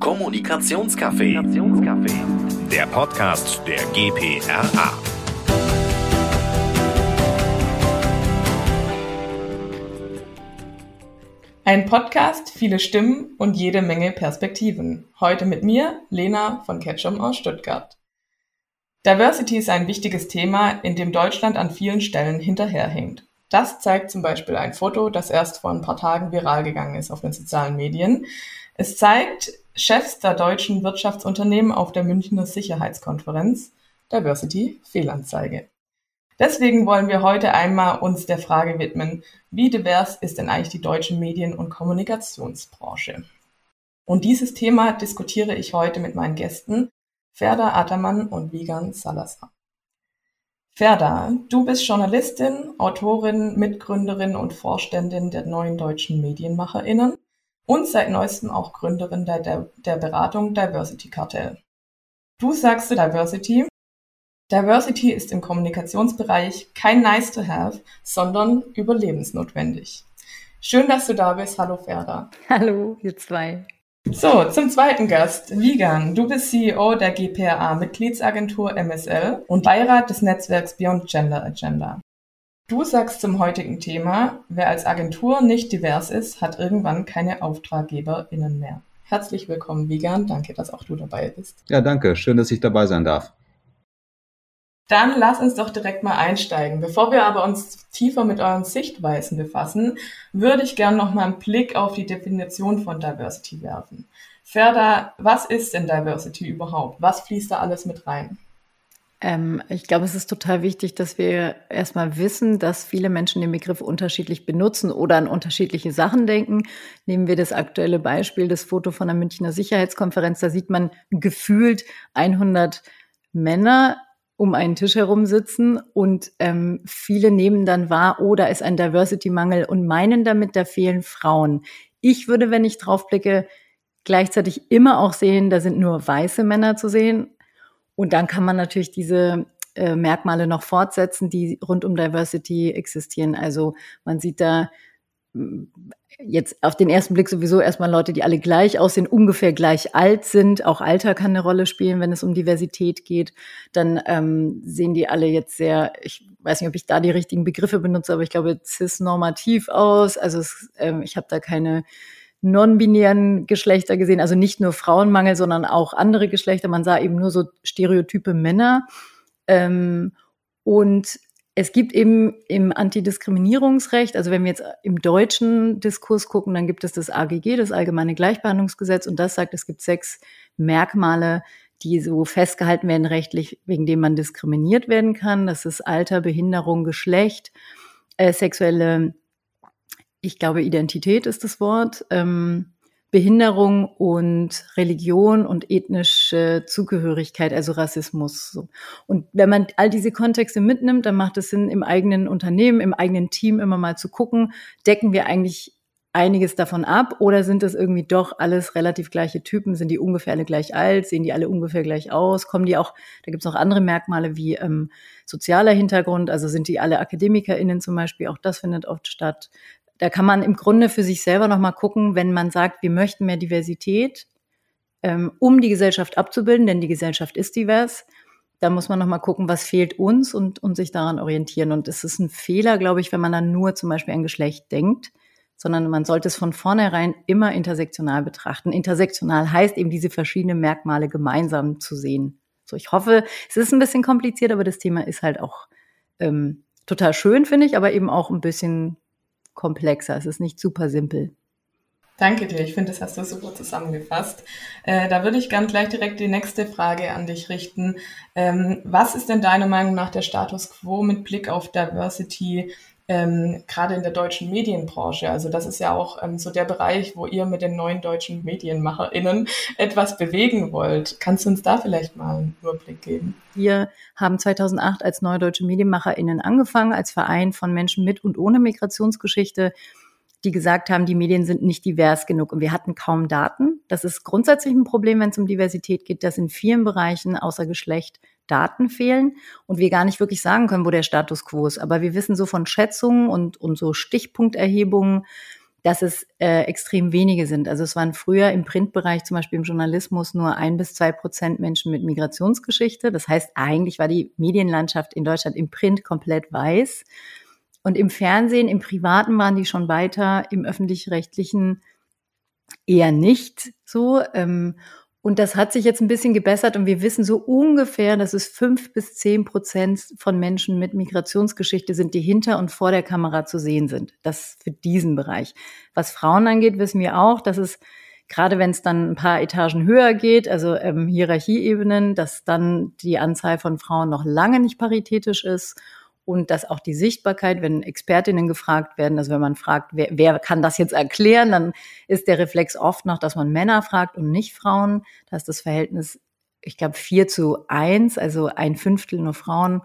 Kommunikationscafé. Der Podcast der GPRA. Ein Podcast, viele Stimmen und jede Menge Perspektiven. Heute mit mir, Lena von Ketchum aus Stuttgart. Diversity ist ein wichtiges Thema, in dem Deutschland an vielen Stellen hinterherhängt. Das zeigt zum Beispiel ein Foto, das erst vor ein paar Tagen viral gegangen ist auf den sozialen Medien. Es zeigt Chefs der deutschen Wirtschaftsunternehmen auf der Münchner Sicherheitskonferenz Diversity Fehlanzeige. Deswegen wollen wir heute einmal uns der Frage widmen, wie divers ist denn eigentlich die deutsche Medien- und Kommunikationsbranche? Und dieses Thema diskutiere ich heute mit meinen Gästen Ferda Ataman und Vigan Salazar. Ferda, du bist Journalistin, Autorin, Mitgründerin und Vorständin der Neuen Deutschen MedienmacherInnen und seit neuestem auch Gründerin der, der, Beratung Diversity Kartell. Du sagst zu Diversity, Diversity ist im Kommunikationsbereich kein nice to have, sondern überlebensnotwendig. Schön, dass du da bist. Hallo Ferda. Hallo, ihr zwei. So, zum zweiten Gast. Vigan, du bist CEO der GPRA Mitgliedsagentur MSL und Beirat des Netzwerks Beyond Gender Agenda. Du sagst zum heutigen Thema, wer als Agentur nicht divers ist, hat irgendwann keine AuftraggeberInnen mehr. Herzlich willkommen, Vigan. Danke, dass auch du dabei bist. Ja, danke. Schön, dass ich dabei sein darf. Dann lass uns doch direkt mal einsteigen. Bevor wir aber uns tiefer mit euren Sichtweisen befassen, würde ich gerne noch mal einen Blick auf die Definition von Diversity werfen. Ferda, was ist denn Diversity überhaupt? Was fließt da alles mit rein? Ähm, ich glaube, es ist total wichtig, dass wir erstmal wissen, dass viele Menschen den Begriff unterschiedlich benutzen oder an unterschiedliche Sachen denken. Nehmen wir das aktuelle Beispiel, das Foto von der Münchner Sicherheitskonferenz. Da sieht man gefühlt 100 Männer um einen Tisch herum sitzen und ähm, viele nehmen dann wahr, oh, da ist ein Diversity-Mangel und meinen damit, da fehlen Frauen. Ich würde, wenn ich drauf blicke, gleichzeitig immer auch sehen, da sind nur weiße Männer zu sehen. Und dann kann man natürlich diese äh, Merkmale noch fortsetzen, die rund um Diversity existieren. Also man sieht da jetzt auf den ersten Blick sowieso erstmal Leute, die alle gleich aussehen, ungefähr gleich alt sind. Auch Alter kann eine Rolle spielen, wenn es um Diversität geht. Dann ähm, sehen die alle jetzt sehr, ich weiß nicht, ob ich da die richtigen Begriffe benutze, aber ich glaube cis-normativ aus. Also es, ähm, ich habe da keine non-binären Geschlechter gesehen, also nicht nur Frauenmangel, sondern auch andere Geschlechter. Man sah eben nur so stereotype Männer. Ähm, und es gibt eben im Antidiskriminierungsrecht, also wenn wir jetzt im deutschen Diskurs gucken, dann gibt es das AGG, das Allgemeine Gleichbehandlungsgesetz, und das sagt, es gibt sechs Merkmale, die so festgehalten werden rechtlich, wegen denen man diskriminiert werden kann. Das ist Alter, Behinderung, Geschlecht, äh, sexuelle, ich glaube, Identität ist das Wort. Ähm, Behinderung und Religion und ethnische Zugehörigkeit, also Rassismus. Und wenn man all diese Kontexte mitnimmt, dann macht es Sinn, im eigenen Unternehmen, im eigenen Team immer mal zu gucken, decken wir eigentlich einiges davon ab oder sind das irgendwie doch alles relativ gleiche Typen? Sind die ungefähr alle gleich alt? Sehen die alle ungefähr gleich aus? Kommen die auch, da gibt es noch andere Merkmale wie ähm, sozialer Hintergrund, also sind die alle AkademikerInnen zum Beispiel, auch das findet oft statt da kann man im Grunde für sich selber nochmal gucken, wenn man sagt, wir möchten mehr Diversität, ähm, um die Gesellschaft abzubilden, denn die Gesellschaft ist divers. Da muss man nochmal gucken, was fehlt uns und, und sich daran orientieren. Und es ist ein Fehler, glaube ich, wenn man dann nur zum Beispiel ein Geschlecht denkt, sondern man sollte es von vornherein immer intersektional betrachten. Intersektional heißt eben diese verschiedenen Merkmale gemeinsam zu sehen. So, ich hoffe, es ist ein bisschen kompliziert, aber das Thema ist halt auch ähm, total schön, finde ich, aber eben auch ein bisschen komplexer. Es ist nicht super simpel. Danke dir, ich finde, das hast du super zusammengefasst. Äh, da würde ich gern gleich direkt die nächste Frage an dich richten. Ähm, was ist denn deiner Meinung nach der Status quo mit Blick auf Diversity ähm, gerade in der deutschen Medienbranche. Also das ist ja auch ähm, so der Bereich, wo ihr mit den neuen deutschen MedienmacherInnen etwas bewegen wollt. Kannst du uns da vielleicht mal einen Überblick geben? Wir haben 2008 als Neue Deutsche MedienmacherInnen angefangen, als Verein von Menschen mit und ohne Migrationsgeschichte die gesagt haben, die Medien sind nicht divers genug und wir hatten kaum Daten. Das ist grundsätzlich ein Problem, wenn es um Diversität geht, dass in vielen Bereichen außer Geschlecht Daten fehlen und wir gar nicht wirklich sagen können, wo der Status quo ist. Aber wir wissen so von Schätzungen und, und so Stichpunkterhebungen, dass es äh, extrem wenige sind. Also es waren früher im Printbereich, zum Beispiel im Journalismus, nur ein bis zwei Prozent Menschen mit Migrationsgeschichte. Das heißt, eigentlich war die Medienlandschaft in Deutschland im Print komplett weiß. Und im Fernsehen, im Privaten waren die schon weiter, im öffentlich-rechtlichen eher nicht so. Ähm, und das hat sich jetzt ein bisschen gebessert und wir wissen so ungefähr, dass es fünf bis zehn Prozent von Menschen mit Migrationsgeschichte sind, die hinter und vor der Kamera zu sehen sind. Das für diesen Bereich. Was Frauen angeht, wissen wir auch, dass es gerade wenn es dann ein paar Etagen höher geht, also ähm, Hierarchieebenen, dass dann die Anzahl von Frauen noch lange nicht paritätisch ist und dass auch die Sichtbarkeit, wenn Expertinnen gefragt werden, also wenn man fragt, wer, wer kann das jetzt erklären, dann ist der Reflex oft noch, dass man Männer fragt und nicht Frauen. Da ist das Verhältnis, ich glaube, vier zu eins, also ein Fünftel nur Frauen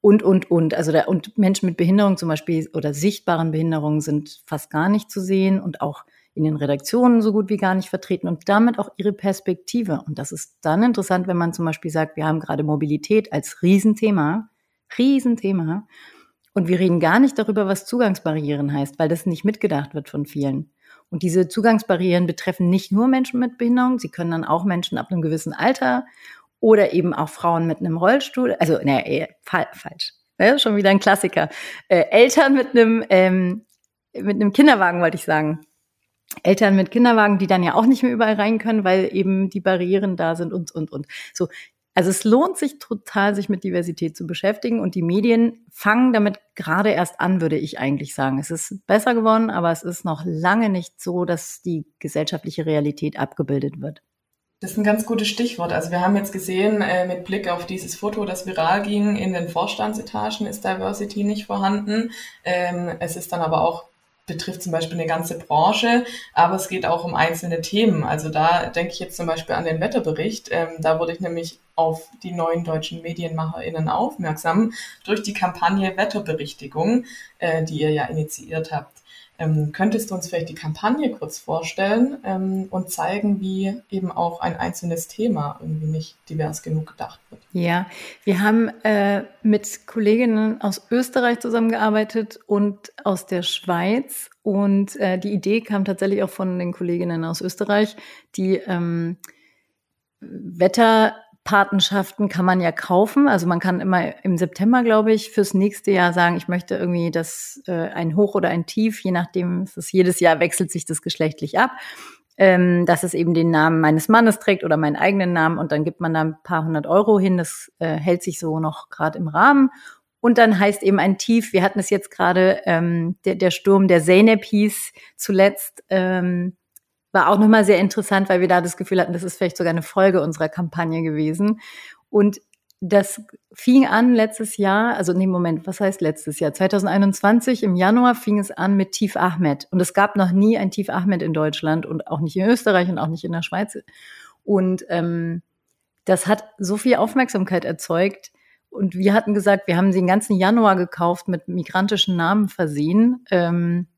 und, und, und. Also da, und Menschen mit Behinderung zum Beispiel oder sichtbaren Behinderungen sind fast gar nicht zu sehen und auch in den Redaktionen so gut wie gar nicht vertreten und damit auch ihre Perspektive. Und das ist dann interessant, wenn man zum Beispiel sagt, wir haben gerade Mobilität als Riesenthema Riesenthema. Und wir reden gar nicht darüber, was Zugangsbarrieren heißt, weil das nicht mitgedacht wird von vielen. Und diese Zugangsbarrieren betreffen nicht nur Menschen mit Behinderung, sie können dann auch Menschen ab einem gewissen Alter oder eben auch Frauen mit einem Rollstuhl, also ne, fa falsch, ne, schon wieder ein Klassiker. Äh, Eltern mit einem ähm, mit einem Kinderwagen wollte ich sagen. Eltern mit Kinderwagen, die dann ja auch nicht mehr überall rein können, weil eben die Barrieren da sind und und und. So, also es lohnt sich total, sich mit Diversität zu beschäftigen und die Medien fangen damit gerade erst an, würde ich eigentlich sagen. Es ist besser geworden, aber es ist noch lange nicht so, dass die gesellschaftliche Realität abgebildet wird. Das ist ein ganz gutes Stichwort. Also wir haben jetzt gesehen, äh, mit Blick auf dieses Foto, das viral ging, in den Vorstandsetagen ist Diversity nicht vorhanden. Ähm, es ist dann aber auch betrifft zum Beispiel eine ganze Branche, aber es geht auch um einzelne Themen. Also da denke ich jetzt zum Beispiel an den Wetterbericht. Ähm, da wurde ich nämlich auf die neuen deutschen MedienmacherInnen aufmerksam durch die Kampagne Wetterberichtigung, äh, die ihr ja initiiert habt. Ähm, könntest du uns vielleicht die Kampagne kurz vorstellen ähm, und zeigen, wie eben auch ein einzelnes Thema irgendwie nicht divers genug gedacht wird? Ja, wir haben äh, mit Kolleginnen aus Österreich zusammengearbeitet und aus der Schweiz. Und äh, die Idee kam tatsächlich auch von den Kolleginnen aus Österreich, die ähm, Wetter Patenschaften kann man ja kaufen. Also man kann immer im September, glaube ich, fürs nächste Jahr sagen, ich möchte irgendwie das äh, ein Hoch oder ein Tief, je nachdem, es ist jedes Jahr wechselt sich das geschlechtlich ab, ähm, dass es eben den Namen meines Mannes trägt oder meinen eigenen Namen und dann gibt man da ein paar hundert Euro hin. Das äh, hält sich so noch gerade im Rahmen. Und dann heißt eben ein Tief, wir hatten es jetzt gerade, ähm, der, der Sturm der Zeynep hieß zuletzt, ähm, war auch nochmal sehr interessant, weil wir da das Gefühl hatten, das ist vielleicht sogar eine Folge unserer Kampagne gewesen. Und das fing an letztes Jahr, also dem Moment, was heißt letztes Jahr? 2021, im Januar fing es an mit Tief Ahmed. Und es gab noch nie ein Tief Ahmed in Deutschland und auch nicht in Österreich und auch nicht in der Schweiz. Und ähm, das hat so viel Aufmerksamkeit erzeugt. Und wir hatten gesagt, wir haben sie den ganzen Januar gekauft, mit migrantischen Namen versehen. Ähm,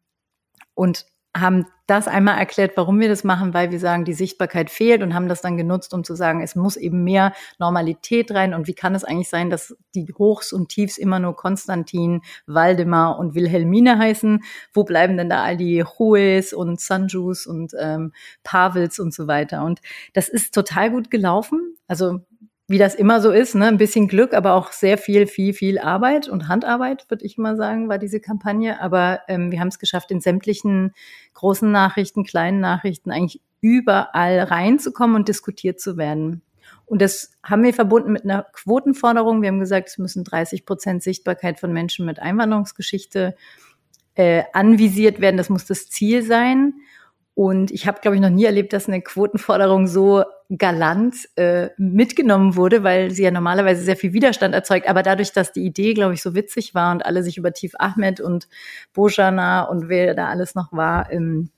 und haben das einmal erklärt, warum wir das machen, weil wir sagen, die Sichtbarkeit fehlt und haben das dann genutzt, um zu sagen, es muss eben mehr Normalität rein und wie kann es eigentlich sein, dass die Hochs und Tiefs immer nur Konstantin, Waldemar und Wilhelmine heißen? Wo bleiben denn da all die Hues und Sanjus und ähm, Pavels und so weiter? Und das ist total gut gelaufen. Also wie das immer so ist, ne? ein bisschen Glück, aber auch sehr viel, viel, viel Arbeit und Handarbeit, würde ich mal sagen, war diese Kampagne. Aber ähm, wir haben es geschafft, in sämtlichen großen Nachrichten, kleinen Nachrichten eigentlich überall reinzukommen und diskutiert zu werden. Und das haben wir verbunden mit einer Quotenforderung. Wir haben gesagt, es müssen 30 Prozent Sichtbarkeit von Menschen mit Einwanderungsgeschichte äh, anvisiert werden. Das muss das Ziel sein. Und ich habe, glaube ich, noch nie erlebt, dass eine Quotenforderung so galant äh, mitgenommen wurde, weil sie ja normalerweise sehr viel Widerstand erzeugt. Aber dadurch, dass die Idee, glaube ich, so witzig war und alle sich über Tief Ahmed und Bojana und wer da alles noch war, ähm,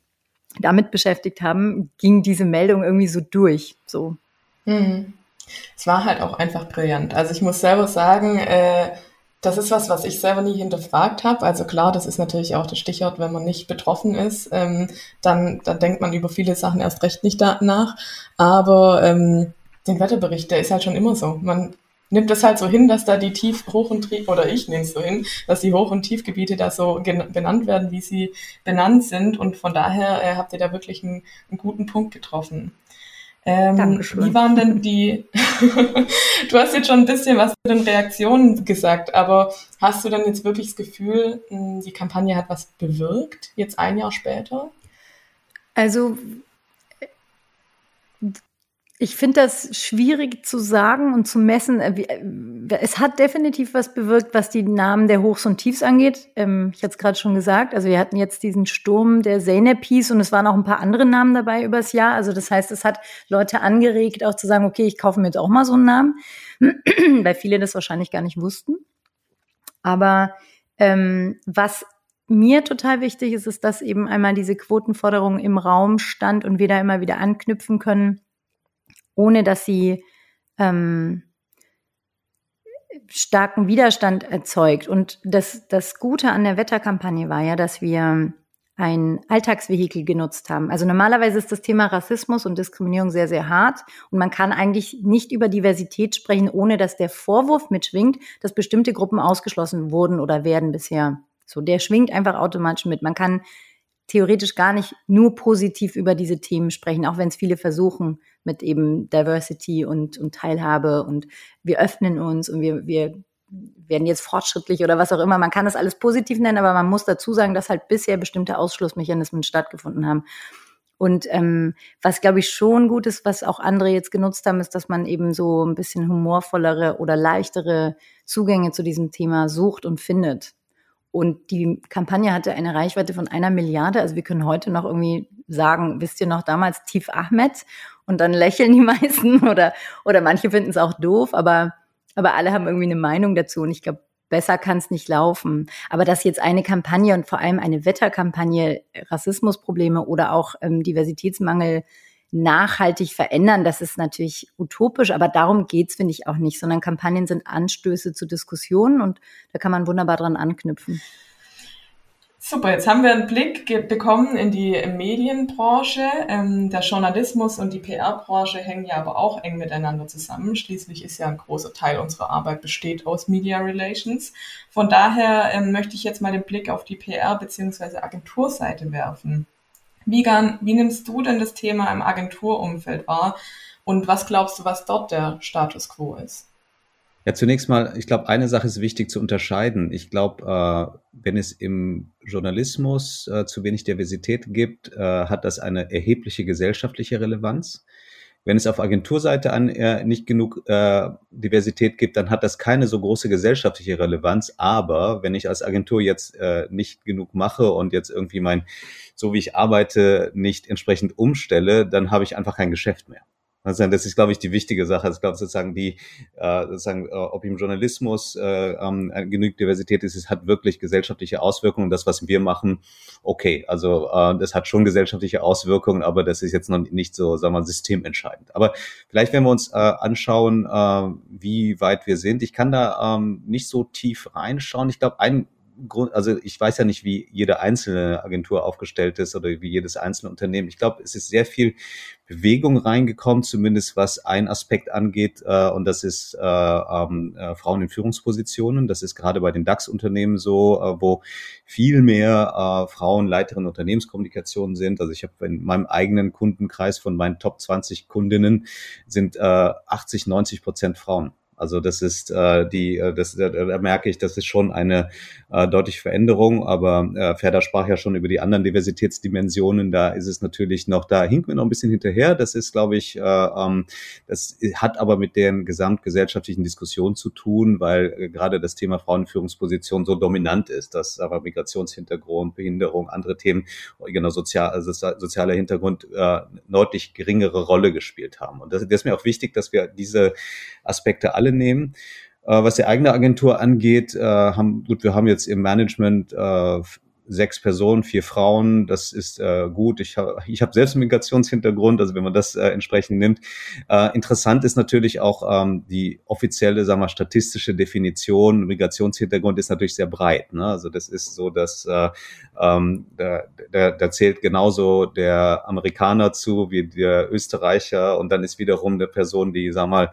damit beschäftigt haben, ging diese Meldung irgendwie so durch. So. Mhm. Es war halt auch einfach brillant. Also ich muss selber sagen, äh, das ist was, was ich selber nie hinterfragt habe. Also klar, das ist natürlich auch das Stichwort, wenn man nicht betroffen ist, ähm, dann, dann denkt man über viele Sachen erst recht nicht nach. Aber ähm, den Wetterbericht, der ist halt schon immer so. Man nimmt das halt so hin, dass da die Tief-, Hoch- und Tief, oder ich nehme es so hin, dass die Hoch- und Tiefgebiete da so benannt werden, wie sie benannt sind. Und von daher äh, habt ihr da wirklich einen, einen guten Punkt getroffen. Ähm, Dankeschön. Wie waren denn die, du hast jetzt schon ein bisschen was zu den Reaktionen gesagt, aber hast du denn jetzt wirklich das Gefühl, hm, die Kampagne hat was bewirkt, jetzt ein Jahr später? Also ich finde das schwierig zu sagen und zu messen. Äh, äh, es hat definitiv was bewirkt, was die Namen der Hochs und Tiefs angeht. Ähm, ich hatte es gerade schon gesagt. Also wir hatten jetzt diesen Sturm der Zeynepis und es waren auch ein paar andere Namen dabei übers Jahr. Also das heißt, es hat Leute angeregt, auch zu sagen, okay, ich kaufe mir jetzt auch mal so einen Namen, weil viele das wahrscheinlich gar nicht wussten. Aber ähm, was mir total wichtig ist, ist, dass eben einmal diese Quotenforderung im Raum stand und wir da immer wieder anknüpfen können ohne dass sie ähm, starken Widerstand erzeugt. Und das, das Gute an der Wetterkampagne war ja, dass wir ein Alltagsvehikel genutzt haben. Also normalerweise ist das Thema Rassismus und Diskriminierung sehr, sehr hart und man kann eigentlich nicht über Diversität sprechen, ohne dass der Vorwurf mitschwingt, dass bestimmte Gruppen ausgeschlossen wurden oder werden bisher. So, der schwingt einfach automatisch mit. Man kann theoretisch gar nicht nur positiv über diese Themen sprechen, auch wenn es viele versuchen mit eben Diversity und, und Teilhabe und wir öffnen uns und wir, wir werden jetzt fortschrittlich oder was auch immer. Man kann das alles positiv nennen, aber man muss dazu sagen, dass halt bisher bestimmte Ausschlussmechanismen stattgefunden haben. Und ähm, was, glaube ich, schon gut ist, was auch andere jetzt genutzt haben, ist, dass man eben so ein bisschen humorvollere oder leichtere Zugänge zu diesem Thema sucht und findet. Und die Kampagne hatte eine Reichweite von einer Milliarde. Also wir können heute noch irgendwie sagen, wisst ihr noch damals Tief Ahmed? Und dann lächeln die meisten oder, oder manche finden es auch doof, aber, aber alle haben irgendwie eine Meinung dazu. Und ich glaube, besser kann es nicht laufen. Aber dass jetzt eine Kampagne und vor allem eine Wetterkampagne Rassismusprobleme oder auch ähm, Diversitätsmangel nachhaltig verändern, das ist natürlich utopisch, aber darum geht's finde ich, auch nicht, sondern Kampagnen sind Anstöße zu Diskussionen und da kann man wunderbar dran anknüpfen. Super, jetzt haben wir einen Blick bekommen in die Medienbranche. Ähm, der Journalismus und die PR-Branche hängen ja aber auch eng miteinander zusammen. Schließlich ist ja ein großer Teil unserer Arbeit besteht aus Media Relations. Von daher ähm, möchte ich jetzt mal den Blick auf die PR- bzw. Agenturseite werfen. Wie, wie nimmst du denn das Thema im Agenturumfeld wahr und was glaubst du, was dort der Status quo ist? Ja, zunächst mal, ich glaube, eine Sache ist wichtig zu unterscheiden. Ich glaube, äh, wenn es im Journalismus äh, zu wenig Diversität gibt, äh, hat das eine erhebliche gesellschaftliche Relevanz. Wenn es auf Agenturseite an, äh, nicht genug äh, Diversität gibt, dann hat das keine so große gesellschaftliche Relevanz. Aber wenn ich als Agentur jetzt äh, nicht genug mache und jetzt irgendwie mein, so wie ich arbeite, nicht entsprechend umstelle, dann habe ich einfach kein Geschäft mehr. Das ist, glaube ich, die wichtige Sache. Also ich glaube sozusagen die, äh, sozusagen, äh, ob im Journalismus äh, ähm, genügend Diversität ist, es hat wirklich gesellschaftliche Auswirkungen. Das, was wir machen, okay, also äh, das hat schon gesellschaftliche Auswirkungen, aber das ist jetzt noch nicht so, sagen wir systementscheidend. Aber vielleicht, wenn wir uns äh, anschauen, äh, wie weit wir sind, ich kann da ähm, nicht so tief reinschauen. Ich glaube, ein Grund, also ich weiß ja nicht, wie jede einzelne Agentur aufgestellt ist oder wie jedes einzelne Unternehmen. Ich glaube, es ist sehr viel Bewegung reingekommen, zumindest was ein Aspekt angeht, äh, und das ist äh, ähm, äh, Frauen in Führungspositionen. Das ist gerade bei den DAX-Unternehmen so, äh, wo viel mehr äh, Frauen Leiterinnen Unternehmenskommunikation sind. Also ich habe in meinem eigenen Kundenkreis von meinen Top 20 Kundinnen sind äh, 80, 90 Prozent Frauen. Also das ist äh, die, äh, das, da, da merke ich, das ist schon eine äh, deutliche Veränderung. Aber äh, Ferda sprach ja schon über die anderen Diversitätsdimensionen. Da ist es natürlich noch, da hinken wir noch ein bisschen hinterher. Das ist, glaube ich, äh, ähm, das hat aber mit den gesamtgesellschaftlichen Diskussionen zu tun, weil äh, gerade das Thema Frauenführungsposition so dominant ist, dass aber Migrationshintergrund, Behinderung, andere Themen, genau sozial, also sozialer Hintergrund äh, deutlich geringere Rolle gespielt haben. Und das, das ist mir auch wichtig, dass wir diese Aspekte alle nehmen. Äh, was die eigene Agentur angeht, äh, haben, gut, wir haben jetzt im Management äh, sechs Personen, vier Frauen, das ist äh, gut. Ich habe ich hab selbst einen Migrationshintergrund, also wenn man das äh, entsprechend nimmt. Äh, interessant ist natürlich auch ähm, die offizielle, sagen wir, statistische Definition. Migrationshintergrund ist natürlich sehr breit. Ne? Also das ist so, dass äh, ähm, da, da, da zählt genauso der Amerikaner zu wie der Österreicher und dann ist wiederum eine Person, die, sag mal,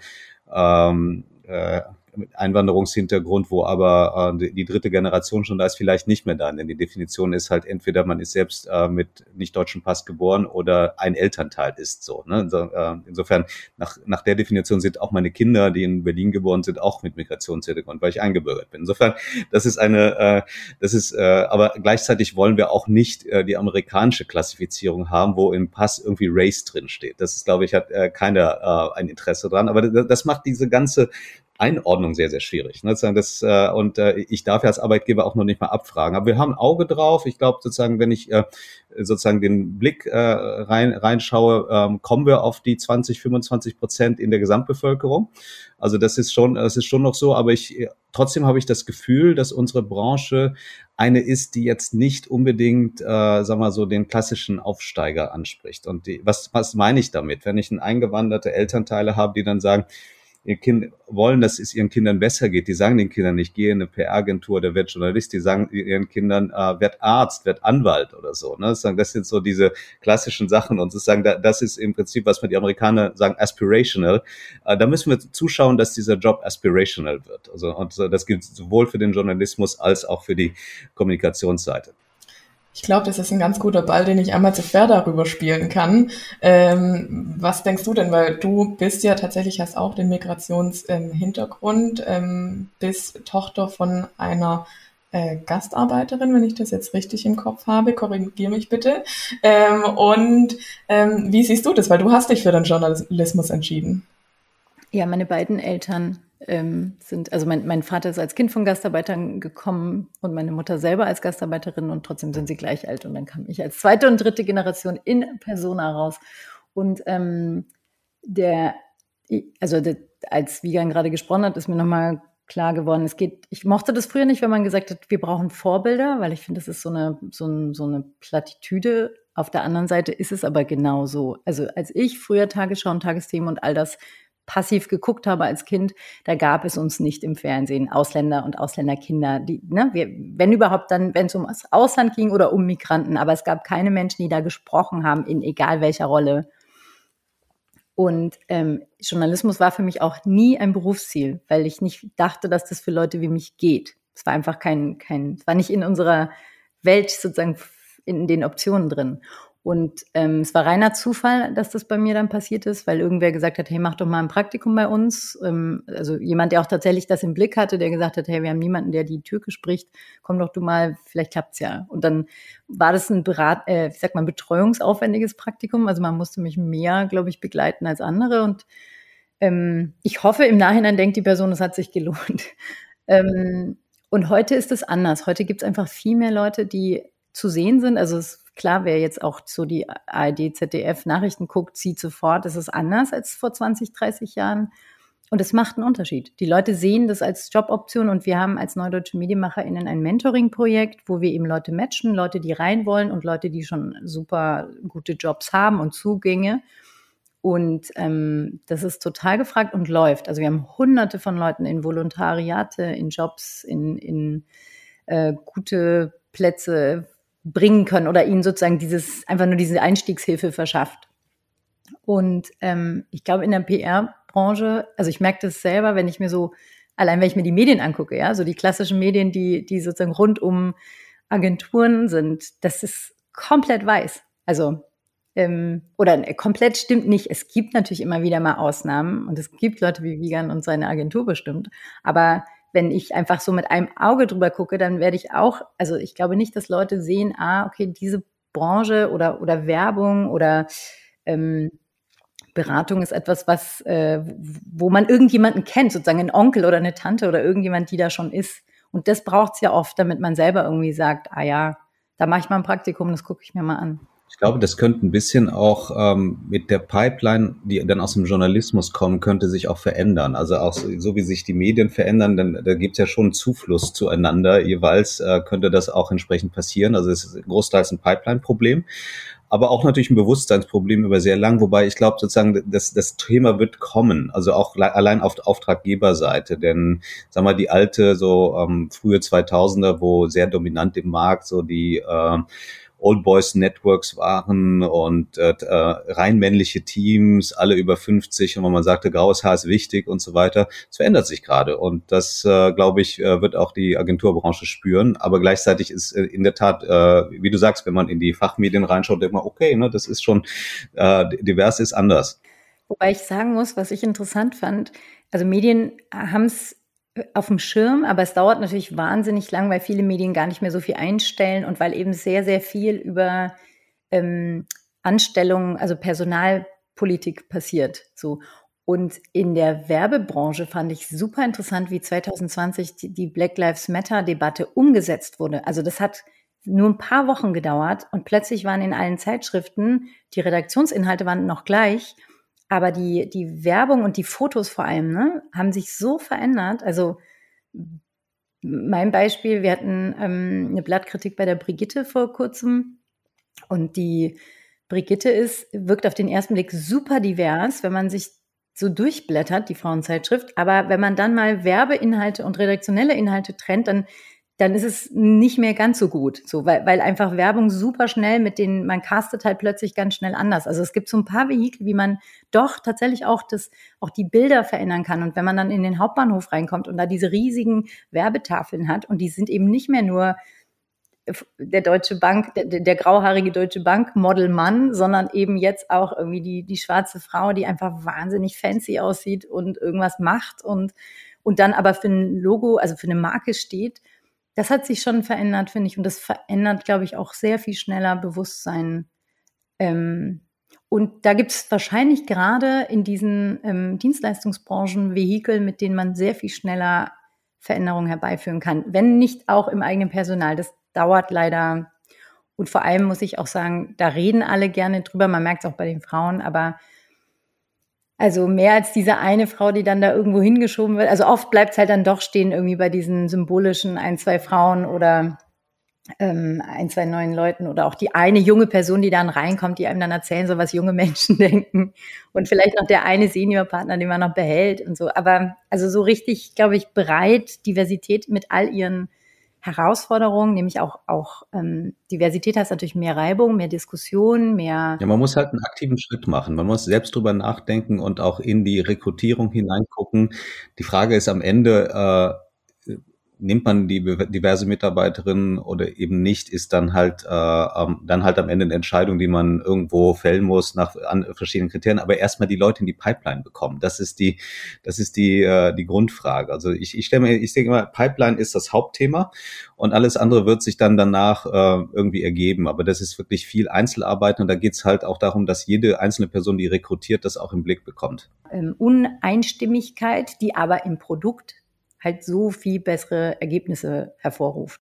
ähm, äh, mit Einwanderungshintergrund, wo aber äh, die dritte Generation schon da ist, vielleicht nicht mehr da. Denn die Definition ist halt entweder man ist selbst äh, mit nicht deutschem Pass geboren oder ein Elternteil ist so. Ne? Also, äh, insofern, nach, nach der Definition sind auch meine Kinder, die in Berlin geboren sind, auch mit Migrationshintergrund, weil ich eingebürgert bin. Insofern, das ist eine, äh, das ist, äh, aber gleichzeitig wollen wir auch nicht äh, die amerikanische Klassifizierung haben, wo im Pass irgendwie Race drin steht. Das ist, glaube ich, hat äh, keiner äh, ein Interesse dran. Aber das, das macht diese ganze Einordnung sehr, sehr schwierig. Ne? Das, äh, und äh, ich darf ja als Arbeitgeber auch noch nicht mal abfragen. Aber wir haben ein Auge drauf. Ich glaube, sozusagen, wenn ich äh, sozusagen den Blick äh, rein, reinschaue, ähm, kommen wir auf die 20, 25 Prozent in der Gesamtbevölkerung. Also das ist schon, das ist schon noch so. Aber ich trotzdem habe ich das Gefühl, dass unsere Branche eine ist, die jetzt nicht unbedingt, äh, sag mal so, den klassischen Aufsteiger anspricht. Und die, was, was meine ich damit? Wenn ich ein eingewanderte Elternteile habe, die dann sagen, ihr Kind wollen, dass es ihren Kindern besser geht. Die sagen den Kindern nicht, gehe in eine PR-Agentur, der wird Journalist. Die sagen ihren Kindern, äh, werd Arzt, werd Anwalt oder so. Ne? Das, sind so diese klassischen Sachen und sozusagen, das ist im Prinzip, was man die Amerikaner sagen, aspirational. Äh, da müssen wir zuschauen, dass dieser Job aspirational wird. Also und das gilt sowohl für den Journalismus als auch für die Kommunikationsseite. Ich glaube, das ist ein ganz guter Ball, den ich einmal zu fair darüber spielen kann. Ähm, was denkst du denn? Weil du bist ja tatsächlich, hast auch den Migrationshintergrund, ähm, bist Tochter von einer äh, Gastarbeiterin, wenn ich das jetzt richtig im Kopf habe, korrigiere mich bitte. Ähm, und ähm, wie siehst du das? Weil du hast dich für den Journalismus entschieden. Ja, meine beiden Eltern ähm, sind, also mein, mein Vater ist als Kind von Gastarbeitern gekommen und meine Mutter selber als Gastarbeiterin und trotzdem sind sie gleich alt. Und dann kam ich als zweite und dritte Generation in Persona raus. Und ähm, der, also der, als Wigan gerade gesprochen hat, ist mir nochmal klar geworden, es geht, ich mochte das früher nicht, wenn man gesagt hat, wir brauchen Vorbilder, weil ich finde, das ist so eine, so, ein, so eine Plattitüde. Auf der anderen Seite ist es aber genauso. Also als ich früher Tagesschau und Tagesthemen und all das passiv geguckt habe als Kind, da gab es uns nicht im Fernsehen Ausländer und Ausländerkinder, die, ne, wir, wenn überhaupt dann, wenn es um das Ausland ging oder um Migranten, aber es gab keine Menschen, die da gesprochen haben, in egal welcher Rolle. Und ähm, Journalismus war für mich auch nie ein Berufsziel, weil ich nicht dachte, dass das für Leute wie mich geht. Es war einfach kein, kein, es war nicht in unserer Welt sozusagen in den Optionen drin. Und ähm, es war reiner Zufall, dass das bei mir dann passiert ist, weil irgendwer gesagt hat, hey, mach doch mal ein Praktikum bei uns. Ähm, also jemand, der auch tatsächlich das im Blick hatte, der gesagt hat, hey, wir haben niemanden, der die Türke spricht, komm doch du mal, vielleicht klappt's ja. Und dann war das ein Berat, äh, ich sag mal, betreuungsaufwendiges Praktikum. Also man musste mich mehr, glaube ich, begleiten als andere. Und ähm, ich hoffe, im Nachhinein denkt die Person, es hat sich gelohnt. ähm, und heute ist es anders. Heute gibt es einfach viel mehr Leute, die zu sehen sind. Also es Klar, wer jetzt auch so die ARD, ZDF Nachrichten guckt, sieht sofort, es ist anders als vor 20, 30 Jahren. Und es macht einen Unterschied. Die Leute sehen das als Joboption und wir haben als Neudeutsche MedienmacherInnen ein Mentoring-Projekt, wo wir eben Leute matchen, Leute, die rein wollen und Leute, die schon super gute Jobs haben und Zugänge. Und ähm, das ist total gefragt und läuft. Also wir haben hunderte von Leuten in Volontariate, in Jobs, in, in äh, gute Plätze, bringen können oder ihnen sozusagen dieses, einfach nur diese Einstiegshilfe verschafft. Und ähm, ich glaube, in der PR-Branche, also ich merke das selber, wenn ich mir so, allein wenn ich mir die Medien angucke, ja, so die klassischen Medien, die, die sozusagen rund um Agenturen sind, das ist komplett weiß. Also, ähm, oder komplett stimmt nicht. Es gibt natürlich immer wieder mal Ausnahmen und es gibt Leute wie Wiegand und seine Agentur bestimmt. Aber wenn ich einfach so mit einem Auge drüber gucke, dann werde ich auch, also ich glaube nicht, dass Leute sehen, ah, okay, diese Branche oder, oder Werbung oder ähm, Beratung ist etwas, was, äh, wo man irgendjemanden kennt, sozusagen einen Onkel oder eine Tante oder irgendjemand, die da schon ist. Und das braucht es ja oft, damit man selber irgendwie sagt, ah ja, da mache ich mal ein Praktikum, das gucke ich mir mal an. Ich glaube, das könnte ein bisschen auch ähm, mit der Pipeline, die dann aus dem Journalismus kommen, könnte sich auch verändern. Also auch so, so wie sich die Medien verändern, dann da gibt es ja schon einen Zufluss zueinander. Jeweils äh, könnte das auch entsprechend passieren. Also es ist großteils ein Pipeline-Problem aber auch natürlich ein Bewusstseinsproblem über sehr lang, wobei ich glaube sozusagen, das, das Thema wird kommen, also auch allein auf Auftraggeberseite, denn sag mal, die alte, so ähm, frühe 2000er, wo sehr dominant im Markt so die äh, Old Boys Networks waren und äh, äh rein männliche Teams, alle über 50 und wo man sagte, graues Haar ist wichtig und so weiter. Es verändert sich gerade und das, äh, glaube ich, äh, wird auch die Agenturbranche spüren. Aber gleichzeitig ist äh, in der Tat, äh, wie du sagst, wenn man in die Fachmedien reinschaut, denkt man, okay, ne, das ist schon äh, divers ist anders. Wobei ich sagen muss, was ich interessant fand, also Medien haben es auf dem Schirm, aber es dauert natürlich wahnsinnig lang, weil viele Medien gar nicht mehr so viel einstellen und weil eben sehr, sehr viel über ähm, Anstellungen, also Personalpolitik passiert. So. Und in der Werbebranche fand ich super interessant, wie 2020 die Black Lives Matter-Debatte umgesetzt wurde. Also das hat nur ein paar Wochen gedauert und plötzlich waren in allen Zeitschriften, die Redaktionsinhalte waren noch gleich aber die, die Werbung und die Fotos vor allem, ne, haben sich so verändert. Also mein Beispiel, wir hatten ähm, eine Blattkritik bei der Brigitte vor kurzem und die Brigitte ist, wirkt auf den ersten Blick super divers, wenn man sich so durchblättert, die Frauenzeitschrift. Aber wenn man dann mal Werbeinhalte und redaktionelle Inhalte trennt, dann dann ist es nicht mehr ganz so gut, so, weil, weil einfach Werbung super schnell mit denen, man castet halt plötzlich ganz schnell anders. Also es gibt so ein paar Vehikel, wie man doch tatsächlich auch das, auch die Bilder verändern kann. Und wenn man dann in den Hauptbahnhof reinkommt und da diese riesigen Werbetafeln hat und die sind eben nicht mehr nur der Deutsche Bank, der, der grauhaarige Deutsche Bank Modelmann, sondern eben jetzt auch irgendwie die, die schwarze Frau, die einfach wahnsinnig fancy aussieht und irgendwas macht und, und dann aber für ein Logo, also für eine Marke steht das hat sich schon verändert, finde ich. Und das verändert, glaube ich, auch sehr viel schneller Bewusstsein. Ähm, und da gibt es wahrscheinlich gerade in diesen ähm, Dienstleistungsbranchen Vehikel, mit denen man sehr viel schneller Veränderungen herbeiführen kann. Wenn nicht auch im eigenen Personal. Das dauert leider. Und vor allem muss ich auch sagen, da reden alle gerne drüber. Man merkt es auch bei den Frauen, aber also mehr als diese eine Frau, die dann da irgendwo hingeschoben wird. Also oft bleibt es halt dann doch stehen irgendwie bei diesen symbolischen ein, zwei Frauen oder ähm, ein, zwei neuen Leuten oder auch die eine junge Person, die dann reinkommt, die einem dann erzählen soll, was junge Menschen denken. Und vielleicht noch der eine Seniorpartner, den man noch behält und so. Aber also so richtig, glaube ich, bereit, Diversität mit all ihren Herausforderung, nämlich auch, auch ähm, Diversität heißt natürlich mehr Reibung, mehr Diskussion, mehr. Ja, man muss halt einen aktiven Schritt machen. Man muss selbst drüber nachdenken und auch in die Rekrutierung hineingucken. Die Frage ist am Ende, äh, nimmt man die diverse Mitarbeiterinnen oder eben nicht, ist dann halt äh, dann halt am Ende eine Entscheidung, die man irgendwo fällen muss nach an verschiedenen Kriterien. Aber erstmal die Leute in die Pipeline bekommen. Das ist die, das ist die äh, die Grundfrage. Also ich, ich stelle mir, ich denke mal, Pipeline ist das Hauptthema und alles andere wird sich dann danach äh, irgendwie ergeben. Aber das ist wirklich viel Einzelarbeit und da geht's halt auch darum, dass jede einzelne Person, die rekrutiert, das auch im Blick bekommt. Ähm, Uneinstimmigkeit, die aber im Produkt halt so viel bessere Ergebnisse hervorruft.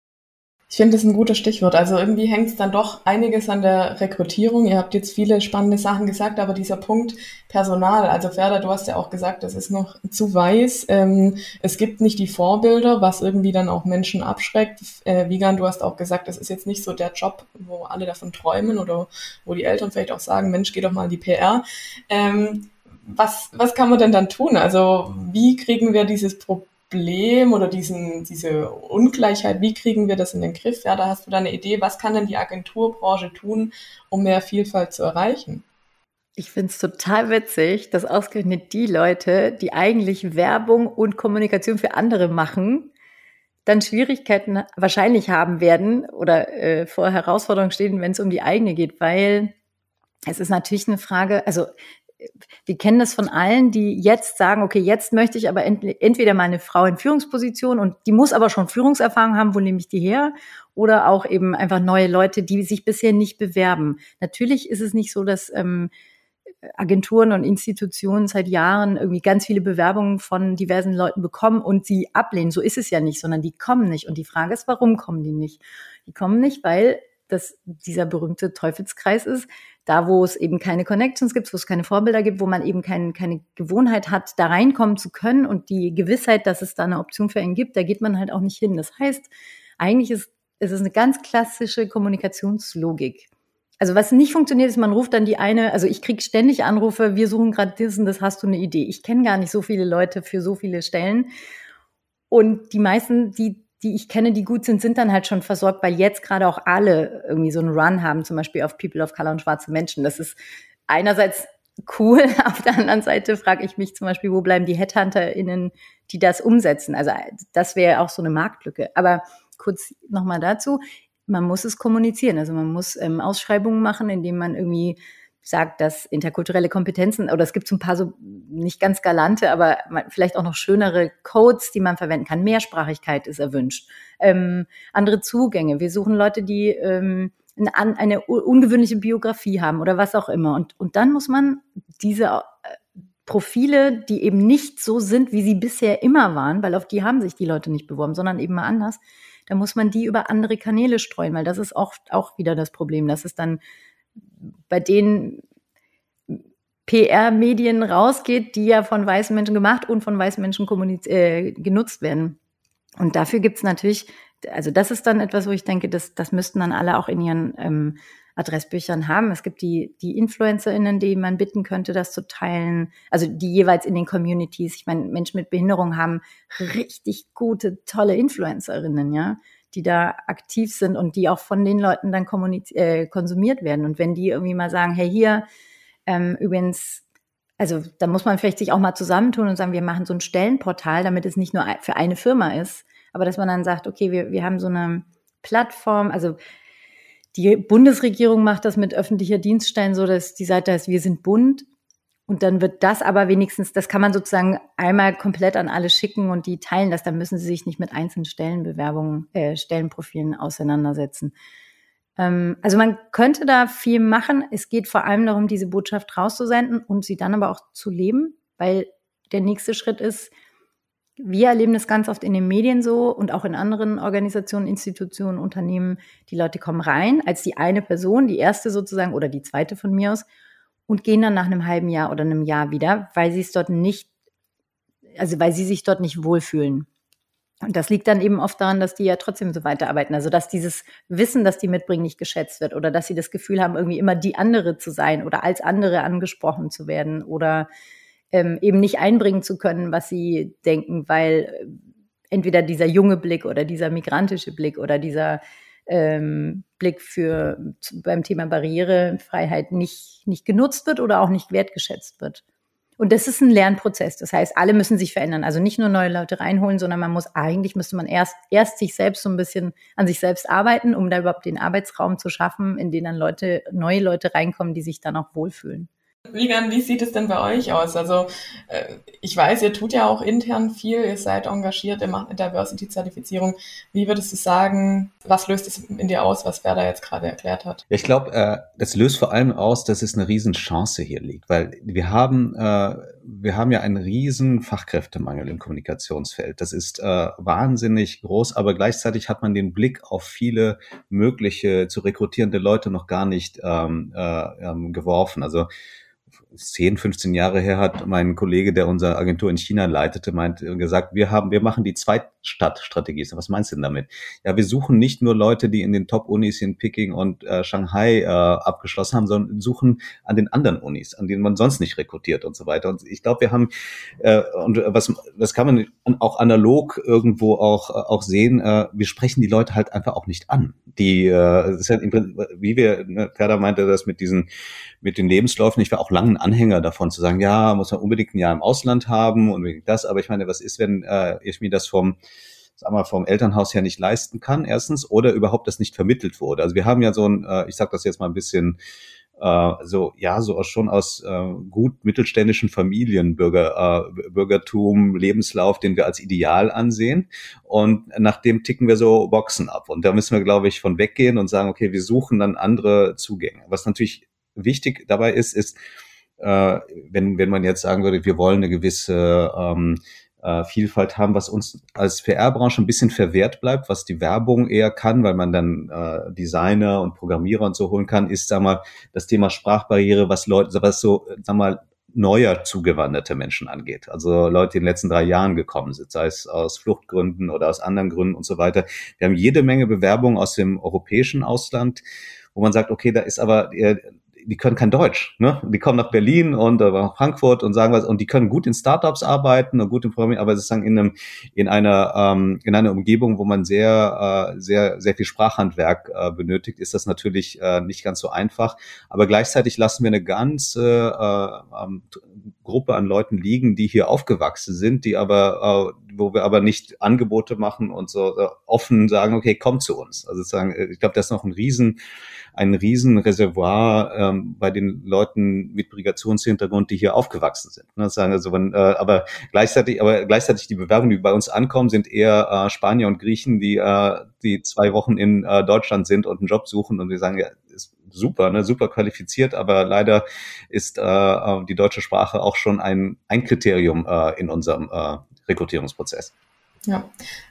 Ich finde das ein gutes Stichwort. Also irgendwie hängt es dann doch einiges an der Rekrutierung. Ihr habt jetzt viele spannende Sachen gesagt, aber dieser Punkt Personal, also Ferda, du hast ja auch gesagt, das ist noch zu weiß. Ähm, es gibt nicht die Vorbilder, was irgendwie dann auch Menschen abschreckt. Äh, Wigan, du hast auch gesagt, das ist jetzt nicht so der Job, wo alle davon träumen oder wo die Eltern vielleicht auch sagen, Mensch, geh doch mal in die PR. Ähm, was, was kann man denn dann tun? Also wie kriegen wir dieses Problem Problem oder diesen, diese Ungleichheit, wie kriegen wir das in den Griff? Ja, da hast du da eine Idee, was kann denn die Agenturbranche tun, um mehr Vielfalt zu erreichen? Ich finde es total witzig, dass ausgerechnet die Leute, die eigentlich Werbung und Kommunikation für andere machen, dann Schwierigkeiten wahrscheinlich haben werden oder äh, vor Herausforderungen stehen, wenn es um die eigene geht, weil es ist natürlich eine Frage, also wir kennen das von allen, die jetzt sagen, okay, jetzt möchte ich aber ent entweder mal eine Frau in Führungsposition und die muss aber schon Führungserfahrung haben, wo nehme ich die her? Oder auch eben einfach neue Leute, die sich bisher nicht bewerben. Natürlich ist es nicht so, dass ähm, Agenturen und Institutionen seit Jahren irgendwie ganz viele Bewerbungen von diversen Leuten bekommen und sie ablehnen. So ist es ja nicht, sondern die kommen nicht. Und die Frage ist, warum kommen die nicht? Die kommen nicht, weil das dieser berühmte Teufelskreis ist, da wo es eben keine Connections gibt, wo es keine Vorbilder gibt, wo man eben kein, keine Gewohnheit hat, da reinkommen zu können und die Gewissheit, dass es da eine Option für einen gibt, da geht man halt auch nicht hin. Das heißt, eigentlich ist, ist es eine ganz klassische Kommunikationslogik. Also was nicht funktioniert, ist, man ruft dann die eine, also ich kriege ständig Anrufe, wir suchen gerade diesen, das hast du eine Idee. Ich kenne gar nicht so viele Leute für so viele Stellen. Und die meisten, die die ich kenne, die gut sind, sind dann halt schon versorgt, weil jetzt gerade auch alle irgendwie so einen Run haben, zum Beispiel auf People of Color und schwarze Menschen. Das ist einerseits cool, auf der anderen Seite frage ich mich zum Beispiel, wo bleiben die HeadhunterInnen, die das umsetzen? Also das wäre auch so eine Marktlücke. Aber kurz nochmal dazu, man muss es kommunizieren. Also man muss ähm, Ausschreibungen machen, indem man irgendwie sagt, dass interkulturelle Kompetenzen, oder es gibt so ein paar so nicht ganz galante, aber vielleicht auch noch schönere Codes, die man verwenden kann. Mehrsprachigkeit ist erwünscht. Ähm, andere Zugänge. Wir suchen Leute, die ähm, eine, eine ungewöhnliche Biografie haben oder was auch immer. Und, und dann muss man diese äh, Profile, die eben nicht so sind, wie sie bisher immer waren, weil auf die haben sich die Leute nicht beworben, sondern eben mal anders, da muss man die über andere Kanäle streuen, weil das ist auch, auch wieder das Problem, dass es dann bei den PR-Medien rausgeht, die ja von weißen Menschen gemacht und von weißen Menschen äh, genutzt werden. Und dafür gibt es natürlich, also das ist dann etwas, wo ich denke, das, das müssten dann alle auch in ihren ähm, Adressbüchern haben. Es gibt die, die InfluencerInnen, die man bitten könnte, das zu teilen. Also die jeweils in den Communities. Ich meine, Menschen mit Behinderung haben richtig gute, tolle InfluencerInnen, ja die da aktiv sind und die auch von den Leuten dann äh, konsumiert werden. Und wenn die irgendwie mal sagen, hey, hier, ähm, übrigens, also da muss man vielleicht sich auch mal zusammentun und sagen, wir machen so ein Stellenportal, damit es nicht nur für eine Firma ist, aber dass man dann sagt, okay, wir, wir haben so eine Plattform, also die Bundesregierung macht das mit öffentlicher Dienststellen so, dass die Seite heißt, wir sind bunt und dann wird das aber wenigstens, das kann man sozusagen einmal komplett an alle schicken und die teilen das. Dann müssen sie sich nicht mit einzelnen Stellenbewerbungen, äh, Stellenprofilen auseinandersetzen. Ähm, also man könnte da viel machen. Es geht vor allem darum, diese Botschaft rauszusenden und sie dann aber auch zu leben, weil der nächste Schritt ist, wir erleben das ganz oft in den Medien so und auch in anderen Organisationen, Institutionen, Unternehmen. Die Leute kommen rein als die eine Person, die erste sozusagen oder die zweite von mir aus und gehen dann nach einem halben Jahr oder einem Jahr wieder, weil sie es dort nicht, also weil sie sich dort nicht wohlfühlen. Und das liegt dann eben oft daran, dass die ja trotzdem so weiterarbeiten. Also dass dieses Wissen, das die mitbringen, nicht geschätzt wird oder dass sie das Gefühl haben, irgendwie immer die andere zu sein oder als andere angesprochen zu werden oder ähm, eben nicht einbringen zu können, was sie denken, weil äh, entweder dieser junge Blick oder dieser migrantische Blick oder dieser ähm, Blick für beim Thema Barrierefreiheit nicht, nicht genutzt wird oder auch nicht wertgeschätzt wird. Und das ist ein Lernprozess. Das heißt, alle müssen sich verändern. Also nicht nur neue Leute reinholen, sondern man muss eigentlich müsste man erst erst sich selbst so ein bisschen an sich selbst arbeiten, um da überhaupt den Arbeitsraum zu schaffen, in den dann Leute neue Leute reinkommen, die sich dann auch wohlfühlen. Wigan, wie sieht es denn bei euch aus? Also äh, ich weiß, ihr tut ja auch intern viel, ihr seid engagiert, ihr macht eine Diversity-Zertifizierung. Wie würdest du sagen, was löst es in dir aus, was Werder jetzt gerade erklärt hat? Ich glaube, äh, das löst vor allem aus, dass es eine Riesenchance hier liegt, weil wir haben, äh, wir haben ja einen riesen Fachkräftemangel im Kommunikationsfeld. Das ist äh, wahnsinnig groß, aber gleichzeitig hat man den Blick auf viele mögliche zu rekrutierende Leute noch gar nicht ähm, äh, ähm, geworfen. Also 10, 15 Jahre her hat mein Kollege, der unsere Agentur in China leitete, meint gesagt, wir haben, wir machen die Zweitstadtstrategie. Was meinst du denn damit? Ja, wir suchen nicht nur Leute, die in den Top-Unis in Peking und äh, Shanghai äh, abgeschlossen haben, sondern suchen an den anderen Unis, an denen man sonst nicht rekrutiert und so weiter. Und ich glaube, wir haben äh, und was, was kann man auch analog irgendwo auch auch sehen. Äh, wir sprechen die Leute halt einfach auch nicht an. Die, äh, ist halt wie wir, ne, Ferda meinte das mit diesen mit den Lebensläufen. Ich war auch lange ein Anhänger davon zu sagen, ja, muss man unbedingt ein Jahr im Ausland haben, unbedingt das. Aber ich meine, was ist, wenn äh, ich mir das vom sag mal, vom Elternhaus her nicht leisten kann, erstens, oder überhaupt das nicht vermittelt wurde. Also wir haben ja so ein, äh, ich sage das jetzt mal ein bisschen äh, so, ja, so aus, schon aus äh, gut mittelständischen Familien, Bürger, äh, Bürgertum, Lebenslauf, den wir als Ideal ansehen. Und nach dem ticken wir so Boxen ab. Und da müssen wir, glaube ich, von weggehen und sagen, okay, wir suchen dann andere Zugänge. Was natürlich wichtig dabei ist, ist, äh, wenn, wenn man jetzt sagen würde, wir wollen eine gewisse ähm, äh, Vielfalt haben, was uns als PR-Branche ein bisschen verwehrt bleibt, was die Werbung eher kann, weil man dann äh, Designer und Programmierer und so holen kann, ist, sag mal, das Thema Sprachbarriere, was Leute, was so, sag mal, neuer zugewanderte Menschen angeht. Also Leute, die in den letzten drei Jahren gekommen sind, sei es aus Fluchtgründen oder aus anderen Gründen und so weiter. Wir haben jede Menge Bewerbungen aus dem europäischen Ausland, wo man sagt, okay, da ist aber die können kein Deutsch, ne? Die kommen nach Berlin und äh, Frankfurt und sagen was und die können gut in Startups arbeiten und gut in Programmieren, aber sozusagen in einem in einer ähm, in einer Umgebung, wo man sehr äh, sehr sehr viel Sprachhandwerk äh, benötigt, ist das natürlich äh, nicht ganz so einfach. Aber gleichzeitig lassen wir eine ganze äh, ähm, Gruppe an Leuten liegen, die hier aufgewachsen sind, die aber äh, wo wir aber nicht Angebote machen und so äh, offen sagen, okay, komm zu uns. Also sagen, äh, ich glaube, das ist noch ein riesen ein Riesenreservoir ähm, bei den Leuten mit Migrationshintergrund, die hier aufgewachsen sind. Ne? Sagen also, wenn, äh, aber gleichzeitig, aber gleichzeitig die Bewerbungen, die bei uns ankommen, sind eher äh, Spanier und Griechen, die äh, die zwei Wochen in äh, Deutschland sind und einen Job suchen und wir sagen, ja, super, ne, super qualifiziert, aber leider ist äh, äh die deutsche Sprache auch schon ein, ein Kriterium äh, in unserem äh, Rekrutierungsprozess. Ja,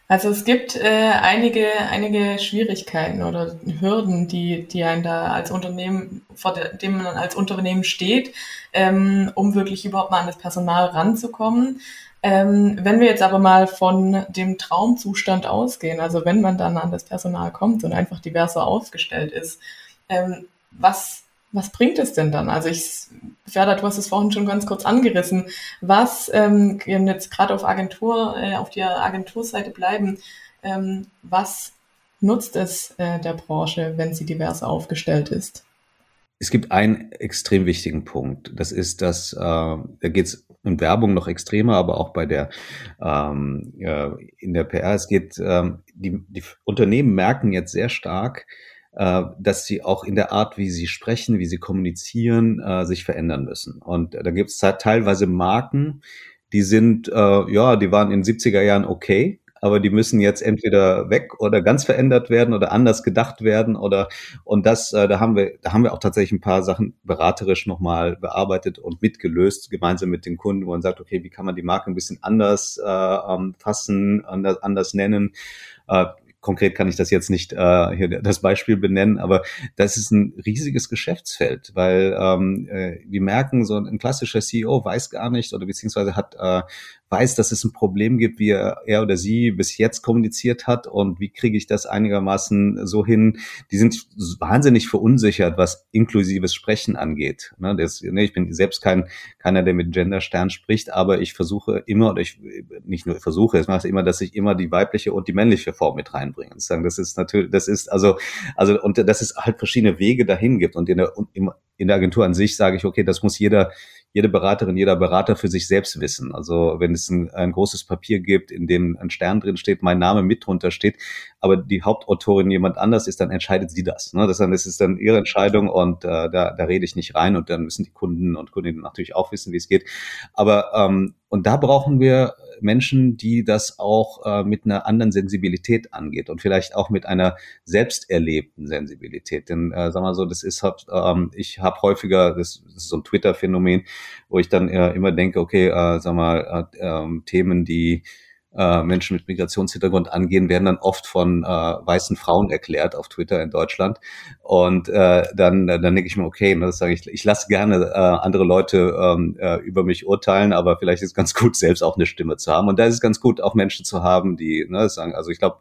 also es gibt äh, einige, einige Schwierigkeiten oder Hürden, die, die ein da als Unternehmen, vor dem man als Unternehmen steht, ähm, um wirklich überhaupt mal an das Personal ranzukommen. Ähm, wenn wir jetzt aber mal von dem Traumzustand ausgehen, also wenn man dann an das Personal kommt und einfach diverser aufgestellt ist, ähm, was was bringt es denn dann? Also ich, Ferda, du hast es vorhin schon ganz kurz angerissen. Was, ähm, jetzt gerade auf Agentur, äh, auf der Agenturseite bleiben, ähm, was nutzt es äh, der Branche, wenn sie divers aufgestellt ist? Es gibt einen extrem wichtigen Punkt. Das ist, dass äh, da geht es in Werbung noch extremer, aber auch bei der ähm, äh, in der PR. Es geht, ähm, die, die Unternehmen merken jetzt sehr stark, äh, dass sie auch in der Art, wie sie sprechen, wie sie kommunizieren, äh, sich verändern müssen. Und da gibt es teilweise Marken, die sind, äh, ja, die waren in den 70er Jahren okay, aber die müssen jetzt entweder weg oder ganz verändert werden oder anders gedacht werden oder und das äh, da haben wir da haben wir auch tatsächlich ein paar Sachen beraterisch nochmal bearbeitet und mitgelöst gemeinsam mit den Kunden, wo man sagt, okay, wie kann man die Marke ein bisschen anders äh, ähm, fassen, anders, anders nennen. Äh, konkret kann ich das jetzt nicht äh, hier das Beispiel benennen, aber das ist ein riesiges Geschäftsfeld, weil ähm, äh, wir merken, so ein klassischer CEO weiß gar nicht oder beziehungsweise hat äh, weiß, dass es ein Problem gibt, wie er oder sie bis jetzt kommuniziert hat und wie kriege ich das einigermaßen so hin. Die sind wahnsinnig verunsichert, was inklusives Sprechen angeht. Ne, das, ne, ich bin selbst kein keiner, der mit Genderstern spricht, aber ich versuche immer, oder ich nicht nur versuche, es mache immer, dass ich immer die weibliche und die männliche Form mit reinbringe. Das ist natürlich, das ist also, also und dass es halt verschiedene Wege dahin gibt. Und in der, in der Agentur an sich sage ich, okay, das muss jeder jede Beraterin, jeder Berater für sich selbst wissen. Also wenn es ein, ein großes Papier gibt, in dem ein Stern drin steht, mein Name mit drunter steht, aber die Hauptautorin jemand anders ist, dann entscheidet sie das. Ne? Das, das ist dann ihre Entscheidung und äh, da, da rede ich nicht rein und dann müssen die Kunden und Kundinnen natürlich auch wissen, wie es geht. Aber ähm, und da brauchen wir Menschen, die das auch äh, mit einer anderen Sensibilität angeht und vielleicht auch mit einer selbst erlebten Sensibilität. Denn äh, sag mal so, das ist halt, ähm, ich habe häufiger, das, das ist so ein Twitter-Phänomen, wo ich dann äh, immer denke, okay, äh, sag mal, äh, äh, Themen, die äh, Menschen mit Migrationshintergrund angehen, werden dann oft von äh, weißen Frauen erklärt auf Twitter in Deutschland. Und äh, dann, dann denke ich mir, okay, ne, das sage ich, ich lasse gerne äh, andere Leute ähm, äh, über mich urteilen, aber vielleicht ist es ganz gut, selbst auch eine Stimme zu haben. Und da ist es ganz gut, auch Menschen zu haben, die ne, sagen, also ich glaube,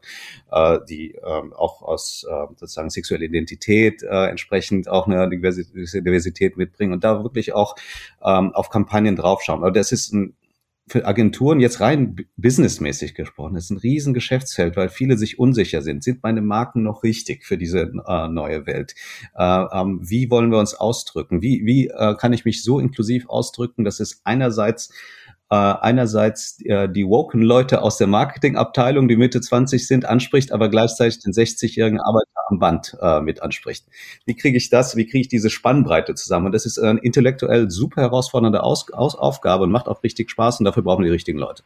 äh, die äh, auch aus äh, sozusagen sexueller Identität äh, entsprechend auch eine Diversität mitbringen und da wirklich auch ähm, auf Kampagnen draufschauen. Aber das ist ein für Agenturen jetzt rein businessmäßig gesprochen, ist ein riesen Geschäftsfeld, weil viele sich unsicher sind. Sind meine Marken noch richtig für diese äh, neue Welt? Äh, ähm, wie wollen wir uns ausdrücken? Wie, wie äh, kann ich mich so inklusiv ausdrücken, dass es einerseits äh, einerseits äh, die woken Leute aus der Marketingabteilung, die Mitte 20 sind, anspricht, aber gleichzeitig den 60-jährigen Arbeiter am Band äh, mit anspricht. Wie kriege ich das? Wie kriege ich diese Spannbreite zusammen? Und das ist eine intellektuell super herausfordernde Aus Aus Aufgabe und macht auch richtig Spaß und dafür brauchen wir die richtigen Leute.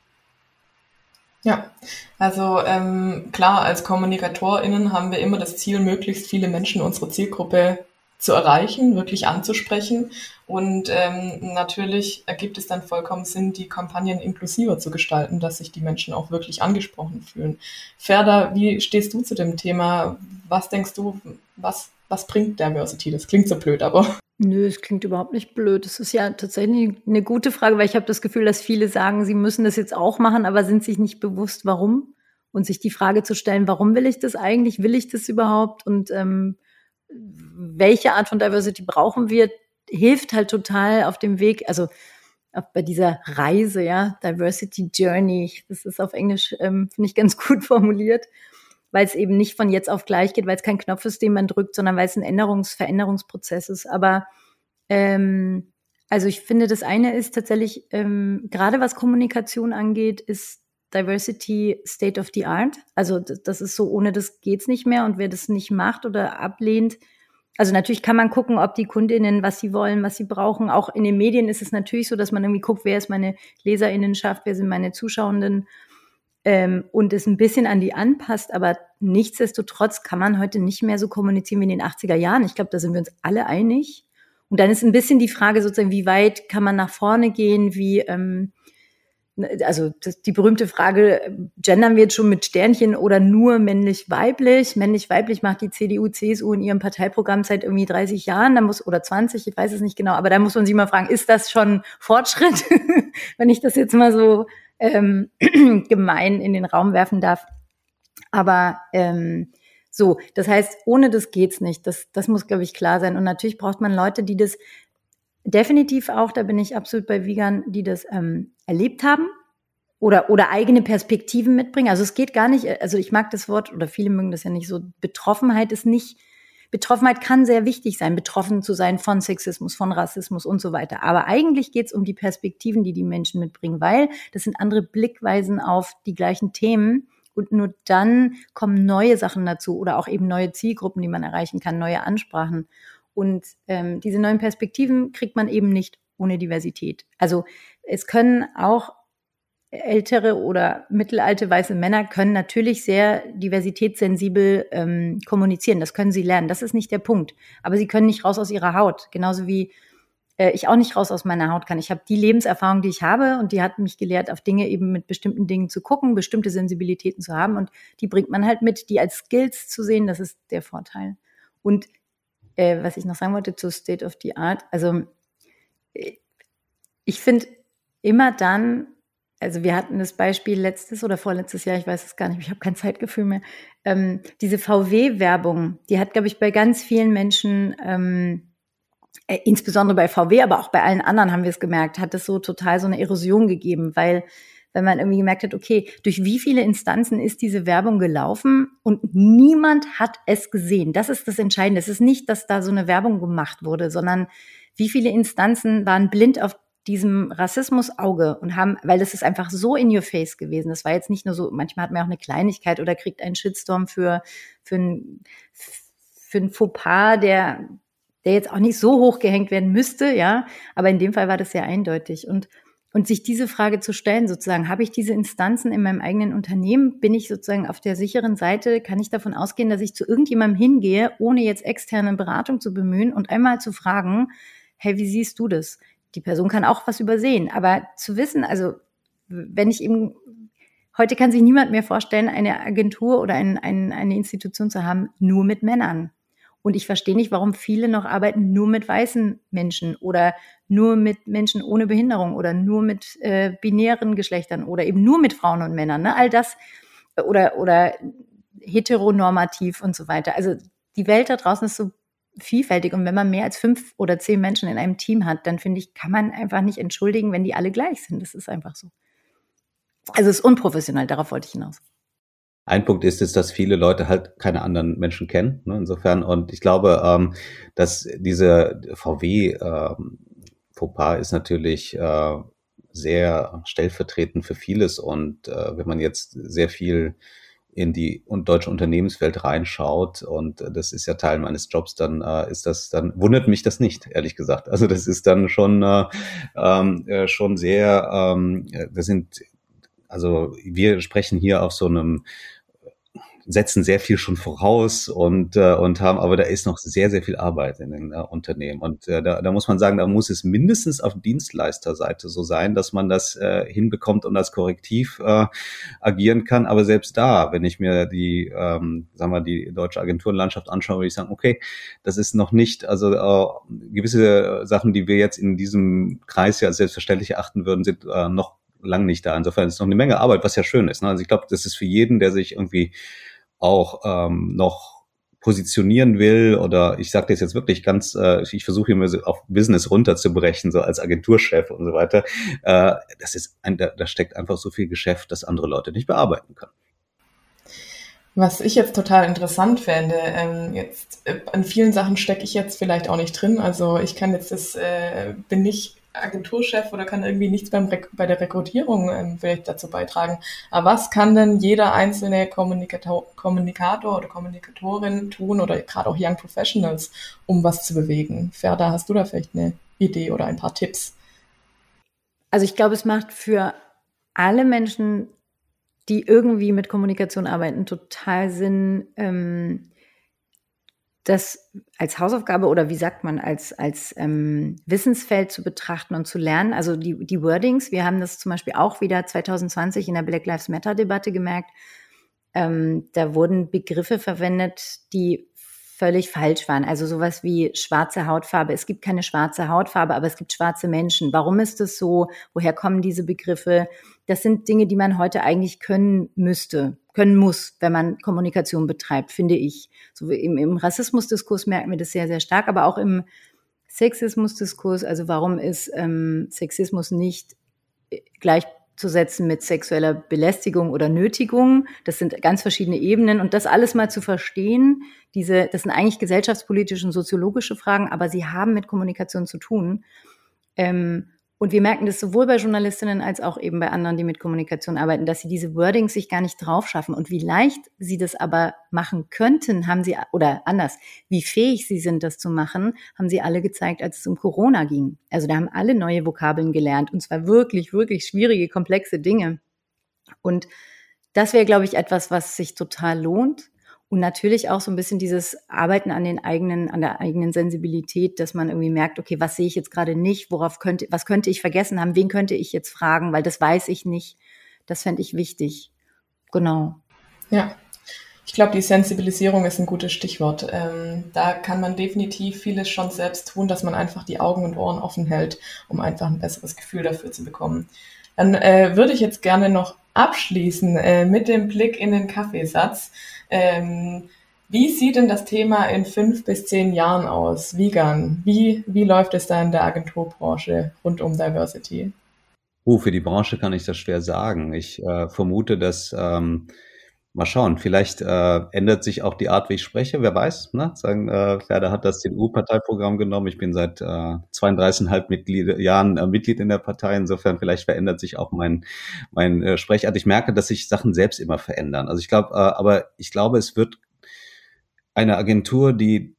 Ja, also ähm, klar, als KommunikatorInnen haben wir immer das Ziel, möglichst viele Menschen unsere Zielgruppe zu erreichen, wirklich anzusprechen. Und ähm, natürlich ergibt es dann vollkommen Sinn, die Kampagnen inklusiver zu gestalten, dass sich die Menschen auch wirklich angesprochen fühlen. Ferda, wie stehst du zu dem Thema? Was denkst du, was, was bringt Diversity? Das klingt so blöd, aber. Nö, es klingt überhaupt nicht blöd. Das ist ja tatsächlich eine gute Frage, weil ich habe das Gefühl, dass viele sagen, sie müssen das jetzt auch machen, aber sind sich nicht bewusst, warum. Und sich die Frage zu stellen, warum will ich das eigentlich? Will ich das überhaupt? Und ähm, welche Art von Diversity brauchen wir, hilft halt total auf dem Weg, also bei dieser Reise, ja, Diversity Journey, das ist auf Englisch, ähm, finde ich ganz gut formuliert, weil es eben nicht von jetzt auf gleich geht, weil es kein Knopf ist, den man drückt, sondern weil es ein Änderungs-, Veränderungsprozess ist. Aber ähm, also ich finde, das eine ist tatsächlich, ähm, gerade was Kommunikation angeht, ist Diversity State of the Art. Also das, ist so, ohne das geht's nicht mehr. Und wer das nicht macht oder ablehnt, also natürlich kann man gucken, ob die Kundinnen, was sie wollen, was sie brauchen. Auch in den Medien ist es natürlich so, dass man irgendwie guckt, wer ist meine Leserinnenschaft, wer sind meine Zuschauenden ähm, und es ein bisschen an die anpasst. Aber nichtsdestotrotz kann man heute nicht mehr so kommunizieren wie in den 80er Jahren. Ich glaube, da sind wir uns alle einig. Und dann ist ein bisschen die Frage sozusagen, wie weit kann man nach vorne gehen, wie ähm, also das, die berühmte Frage, gendern wir jetzt schon mit Sternchen oder nur männlich-weiblich? Männlich-weiblich macht die CDU, CSU in ihrem Parteiprogramm seit irgendwie 30 Jahren, da muss, oder 20, ich weiß es nicht genau, aber da muss man sich mal fragen, ist das schon Fortschritt? Wenn ich das jetzt mal so ähm, gemein in den Raum werfen darf. Aber ähm, so, das heißt, ohne das geht's nicht. Das, das muss, glaube ich, klar sein. Und natürlich braucht man Leute, die das definitiv auch, da bin ich absolut bei Vegan, die das ähm, erlebt haben oder, oder eigene Perspektiven mitbringen. Also es geht gar nicht, also ich mag das Wort, oder viele mögen das ja nicht so, Betroffenheit ist nicht, Betroffenheit kann sehr wichtig sein, betroffen zu sein von Sexismus, von Rassismus und so weiter. Aber eigentlich geht es um die Perspektiven, die die Menschen mitbringen, weil das sind andere Blickweisen auf die gleichen Themen. Und nur dann kommen neue Sachen dazu oder auch eben neue Zielgruppen, die man erreichen kann, neue Ansprachen. Und ähm, diese neuen Perspektiven kriegt man eben nicht ohne Diversität. Also es können auch ältere oder mittelalte weiße Männer können natürlich sehr diversitätssensibel ähm, kommunizieren. Das können sie lernen. Das ist nicht der Punkt. Aber sie können nicht raus aus ihrer Haut. Genauso wie äh, ich auch nicht raus aus meiner Haut kann. Ich habe die Lebenserfahrung, die ich habe, und die hat mich gelehrt, auf Dinge eben mit bestimmten Dingen zu gucken, bestimmte Sensibilitäten zu haben. Und die bringt man halt mit, die als Skills zu sehen. Das ist der Vorteil. Und äh, was ich noch sagen wollte zu State of the Art, also äh, ich finde immer dann, also wir hatten das Beispiel letztes oder vorletztes Jahr, ich weiß es gar nicht, ich habe kein Zeitgefühl mehr, ähm, diese VW-Werbung, die hat, glaube ich, bei ganz vielen Menschen, ähm, äh, insbesondere bei VW, aber auch bei allen anderen haben wir es gemerkt, hat es so total so eine Erosion gegeben, weil wenn man irgendwie gemerkt hat, okay, durch wie viele Instanzen ist diese Werbung gelaufen und niemand hat es gesehen. Das ist das Entscheidende. Es ist nicht, dass da so eine Werbung gemacht wurde, sondern wie viele Instanzen waren blind auf diesem Rassismusauge und haben, weil das ist einfach so in your face gewesen. Das war jetzt nicht nur so, manchmal hat man auch eine Kleinigkeit oder kriegt einen Shitstorm für, für ein, für ein Fauxpas, der, der jetzt auch nicht so hoch gehängt werden müsste, ja. Aber in dem Fall war das sehr eindeutig. Und und sich diese Frage zu stellen, sozusagen, habe ich diese Instanzen in meinem eigenen Unternehmen? Bin ich sozusagen auf der sicheren Seite? Kann ich davon ausgehen, dass ich zu irgendjemandem hingehe, ohne jetzt externe Beratung zu bemühen und einmal zu fragen, hey, wie siehst du das? Die Person kann auch was übersehen, aber zu wissen, also wenn ich eben, heute kann sich niemand mehr vorstellen, eine Agentur oder ein, ein, eine Institution zu haben, nur mit Männern. Und ich verstehe nicht, warum viele noch arbeiten nur mit weißen Menschen oder nur mit Menschen ohne Behinderung oder nur mit äh, binären Geschlechtern oder eben nur mit Frauen und Männern. Ne? All das äh, oder, oder heteronormativ und so weiter. Also die Welt da draußen ist so vielfältig und wenn man mehr als fünf oder zehn Menschen in einem Team hat, dann finde ich, kann man einfach nicht entschuldigen, wenn die alle gleich sind. Das ist einfach so. Also es ist unprofessionell, darauf wollte ich hinaus. Ein Punkt ist es, dass viele Leute halt keine anderen Menschen kennen. Ne, insofern und ich glaube, ähm, dass diese VW ähm, Fauxpas ist natürlich äh, sehr stellvertretend für vieles und äh, wenn man jetzt sehr viel in die deutsche Unternehmenswelt reinschaut und das ist ja Teil meines Jobs, dann äh, ist das, dann wundert mich das nicht, ehrlich gesagt. Also das ist dann schon äh, ähm, äh, schon sehr, ähm, wir sind, also wir sprechen hier auf so einem setzen sehr viel schon voraus und, äh, und haben, aber da ist noch sehr, sehr viel Arbeit in den äh, Unternehmen. Und äh, da, da muss man sagen, da muss es mindestens auf Dienstleisterseite so sein, dass man das äh, hinbekommt und als Korrektiv äh, agieren kann. Aber selbst da, wenn ich mir die, ähm, sagen wir, die deutsche Agenturenlandschaft anschaue, würde ich sagen, okay, das ist noch nicht, also äh, gewisse Sachen, die wir jetzt in diesem Kreis ja selbstverständlich erachten würden, sind äh, noch lang nicht da. Insofern ist noch eine Menge Arbeit, was ja schön ist. Ne? Also ich glaube, das ist für jeden, der sich irgendwie auch ähm, noch positionieren will oder ich sage das jetzt wirklich ganz, äh, ich versuche immer so auf Business runterzubrechen, so als Agenturchef und so weiter. Äh, das ist ein, da, da steckt einfach so viel Geschäft, das andere Leute nicht bearbeiten können. Was ich jetzt total interessant fände, ähm, jetzt äh, an vielen Sachen stecke ich jetzt vielleicht auch nicht drin. Also ich kann jetzt das, äh, bin nicht Agenturchef oder kann irgendwie nichts beim bei der Rekrutierung ähm, vielleicht dazu beitragen. Aber was kann denn jeder einzelne Kommunikator, Kommunikator oder Kommunikatorin tun oder gerade auch Young Professionals, um was zu bewegen? Ferda, hast du da vielleicht eine Idee oder ein paar Tipps? Also ich glaube, es macht für alle Menschen die irgendwie mit Kommunikation arbeiten, total Sinn, ähm, das als Hausaufgabe oder wie sagt man, als, als ähm, Wissensfeld zu betrachten und zu lernen. Also die, die Wordings, wir haben das zum Beispiel auch wieder 2020 in der Black Lives Matter-Debatte gemerkt. Ähm, da wurden Begriffe verwendet, die völlig falsch waren. Also sowas wie schwarze Hautfarbe. Es gibt keine schwarze Hautfarbe, aber es gibt schwarze Menschen. Warum ist es so? Woher kommen diese Begriffe? Das sind Dinge, die man heute eigentlich können müsste, können muss, wenn man Kommunikation betreibt, finde ich. So im, im Rassismusdiskurs merken wir das sehr, sehr stark, aber auch im Sexismusdiskurs. Also warum ist ähm, Sexismus nicht gleich gleichzusetzen mit sexueller Belästigung oder Nötigung. Das sind ganz verschiedene Ebenen und das alles mal zu verstehen, diese, das sind eigentlich gesellschaftspolitische und soziologische Fragen, aber sie haben mit Kommunikation zu tun. Ähm, und wir merken das sowohl bei Journalistinnen als auch eben bei anderen, die mit Kommunikation arbeiten, dass sie diese Wordings sich gar nicht drauf schaffen. Und wie leicht sie das aber machen könnten, haben sie, oder anders, wie fähig sie sind, das zu machen, haben sie alle gezeigt, als es um Corona ging. Also da haben alle neue Vokabeln gelernt und zwar wirklich, wirklich schwierige, komplexe Dinge. Und das wäre, glaube ich, etwas, was sich total lohnt. Und natürlich auch so ein bisschen dieses Arbeiten an den eigenen, an der eigenen Sensibilität, dass man irgendwie merkt, okay, was sehe ich jetzt gerade nicht, worauf könnte, was könnte ich vergessen haben, wen könnte ich jetzt fragen, weil das weiß ich nicht. Das fände ich wichtig. Genau. Ja. Ich glaube, die Sensibilisierung ist ein gutes Stichwort. Ähm, da kann man definitiv vieles schon selbst tun, dass man einfach die Augen und Ohren offen hält, um einfach ein besseres Gefühl dafür zu bekommen. Dann äh, würde ich jetzt gerne noch abschließen äh, mit dem Blick in den Kaffeesatz. Ähm, wie sieht denn das Thema in fünf bis zehn Jahren aus? Vegan, wie, wie läuft es da in der Agenturbranche rund um Diversity? Uh, für die Branche kann ich das schwer sagen. Ich äh, vermute, dass ähm, Mal schauen, vielleicht äh, ändert sich auch die Art, wie ich spreche, wer weiß. Ne? Sagen, äh, Werder hat das CDU-Parteiprogramm genommen. Ich bin seit äh, 32,5 Mitglied, Jahren äh, Mitglied in der Partei. Insofern vielleicht verändert sich auch mein, mein äh, Sprechart. Ich merke, dass sich Sachen selbst immer verändern. Also ich glaube, äh, aber ich glaube, es wird eine Agentur, die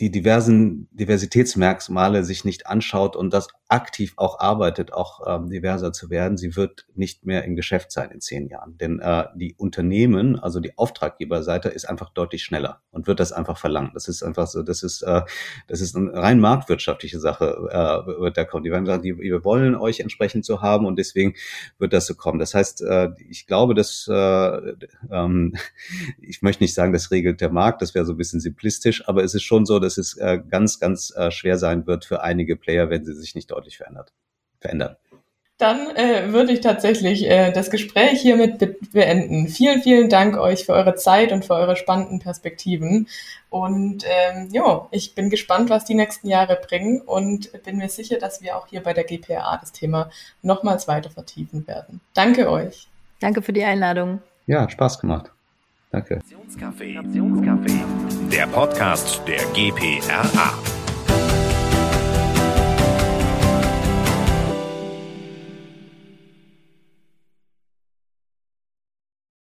die diversen Diversitätsmerkmale sich nicht anschaut und das aktiv auch arbeitet, auch ähm, diverser zu werden, sie wird nicht mehr im Geschäft sein in zehn Jahren. Denn äh, die Unternehmen, also die Auftraggeberseite, ist einfach deutlich schneller und wird das einfach verlangen. Das ist einfach so, das ist, äh, das ist eine rein marktwirtschaftliche Sache, äh, wird da kommen. Die werden sagen, die, wir wollen euch entsprechend so haben und deswegen wird das so kommen. Das heißt, äh, ich glaube, dass äh, ähm, ich möchte nicht sagen, das regelt der Markt, das wäre so ein bisschen simplistisch, aber es ist schon so, dass es äh, ganz, ganz äh, schwer sein wird für einige Player, wenn sie sich nicht deutlich verändert, verändern. Dann äh, würde ich tatsächlich äh, das Gespräch hiermit be beenden. Vielen, vielen Dank euch für eure Zeit und für eure spannenden Perspektiven. Und ähm, ja, ich bin gespannt, was die nächsten Jahre bringen und bin mir sicher, dass wir auch hier bei der GPA das Thema nochmals weiter vertiefen werden. Danke euch. Danke für die Einladung. Ja, Spaß gemacht. Danke. Der Podcast der GPRA.